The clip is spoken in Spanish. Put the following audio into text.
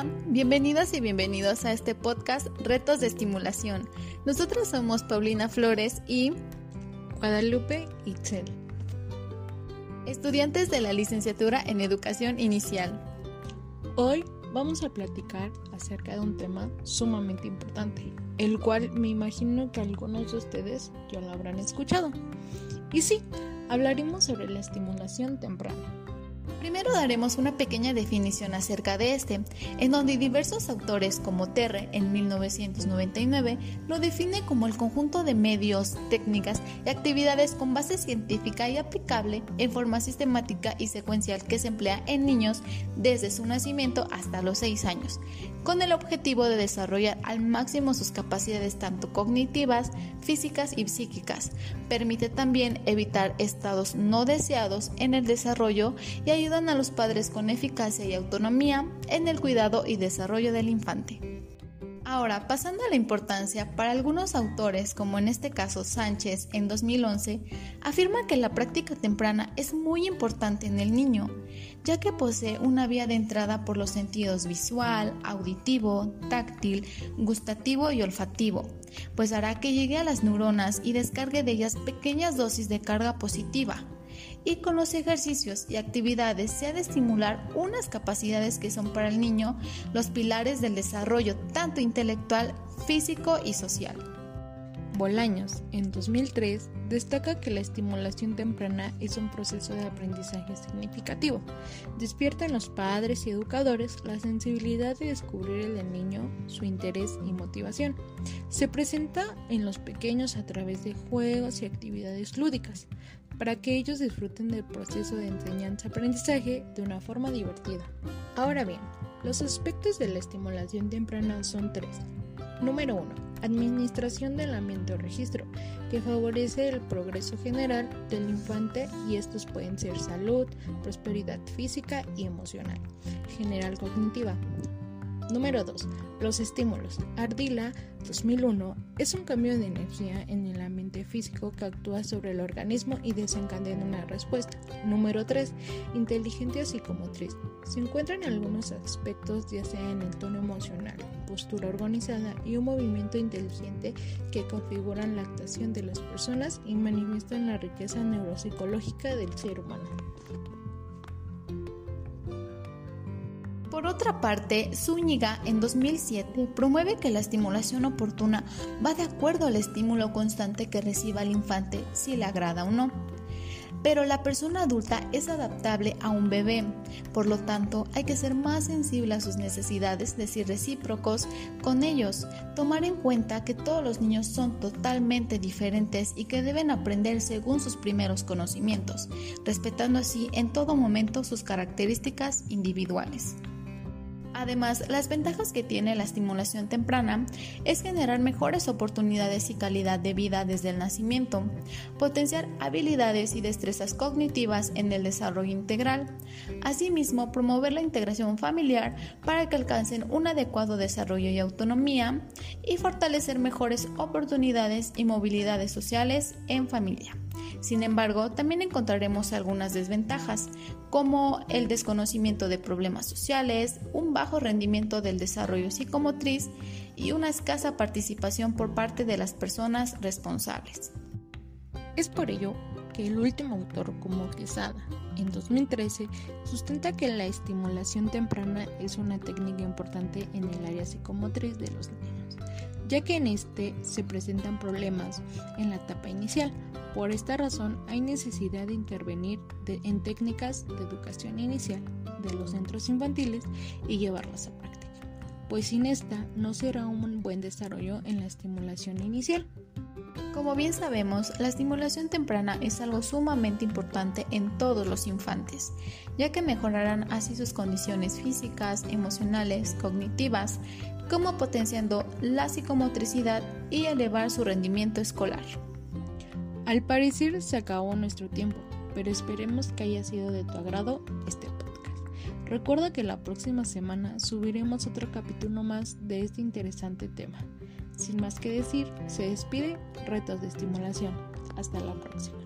Hola, bienvenidas y bienvenidos a este podcast Retos de Estimulación. Nosotros somos Paulina Flores y Guadalupe Itzel, estudiantes de la licenciatura en Educación Inicial. Hoy vamos a platicar acerca de un tema sumamente importante, el cual me imagino que algunos de ustedes ya lo habrán escuchado. Y sí, hablaremos sobre la estimulación temprana. Primero daremos una pequeña definición acerca de este, en donde diversos autores como Terre en 1999 lo define como el conjunto de medios, técnicas y actividades con base científica y aplicable en forma sistemática y secuencial que se emplea en niños desde su nacimiento hasta los 6 años, con el objetivo de desarrollar al máximo sus capacidades tanto cognitivas, físicas y psíquicas. Permite también evitar estados no deseados en el desarrollo y ayudar a los padres con eficacia y autonomía en el cuidado y desarrollo del infante. Ahora, pasando a la importancia, para algunos autores, como en este caso Sánchez en 2011, afirma que la práctica temprana es muy importante en el niño, ya que posee una vía de entrada por los sentidos visual, auditivo, táctil, gustativo y olfativo, pues hará que llegue a las neuronas y descargue de ellas pequeñas dosis de carga positiva, y con los ejercicios y actividades se ha de estimular unas capacidades que son para el niño los pilares del desarrollo tanto intelectual, físico y social. Bolaños, en 2003, destaca que la estimulación temprana es un proceso de aprendizaje significativo. Despierta en los padres y educadores la sensibilidad de descubrir en el niño su interés y motivación. Se presenta en los pequeños a través de juegos y actividades lúdicas para que ellos disfruten del proceso de enseñanza-aprendizaje de una forma divertida. Ahora bien, los aspectos de la estimulación temprana son tres. Número 1. Administración del ambiente o registro, que favorece el progreso general del infante y estos pueden ser salud, prosperidad física y emocional. General cognitiva. Número 2. Los estímulos. Ardila 2001 es un cambio de energía en el ambiente físico que actúa sobre el organismo y desencadena una respuesta. Número 3. Inteligencia psicomotriz. Se encuentran algunos aspectos ya sea en el tono emocional, postura organizada y un movimiento inteligente que configuran la actuación de las personas y manifiestan la riqueza neuropsicológica del ser humano. Por otra parte, Zúñiga en 2007 promueve que la estimulación oportuna va de acuerdo al estímulo constante que reciba el infante, si le agrada o no. Pero la persona adulta es adaptable a un bebé, por lo tanto hay que ser más sensible a sus necesidades, decir recíprocos con ellos, tomar en cuenta que todos los niños son totalmente diferentes y que deben aprender según sus primeros conocimientos, respetando así en todo momento sus características individuales. Además, las ventajas que tiene la estimulación temprana es generar mejores oportunidades y calidad de vida desde el nacimiento, potenciar habilidades y destrezas cognitivas en el desarrollo integral, asimismo promover la integración familiar para que alcancen un adecuado desarrollo y autonomía y fortalecer mejores oportunidades y movilidades sociales en familia. Sin embargo, también encontraremos algunas desventajas, como el desconocimiento de problemas sociales, un bajo rendimiento del desarrollo psicomotriz y una escasa participación por parte de las personas responsables. Es por ello que el último autor, como Quesada, en 2013, sustenta que la estimulación temprana es una técnica importante en el área psicomotriz de los niños, ya que en este se presentan problemas en la etapa inicial, por esta razón hay necesidad de intervenir en técnicas de educación inicial de los centros infantiles y llevarlas a práctica, pues sin esta no será un buen desarrollo en la estimulación inicial. Como bien sabemos, la estimulación temprana es algo sumamente importante en todos los infantes, ya que mejorarán así sus condiciones físicas, emocionales, cognitivas, como potenciando la psicomotricidad y elevar su rendimiento escolar. Al parecer se acabó nuestro tiempo, pero esperemos que haya sido de tu agrado este podcast. Recuerda que la próxima semana subiremos otro capítulo más de este interesante tema. Sin más que decir, se despide Retos de Estimulación. Hasta la próxima.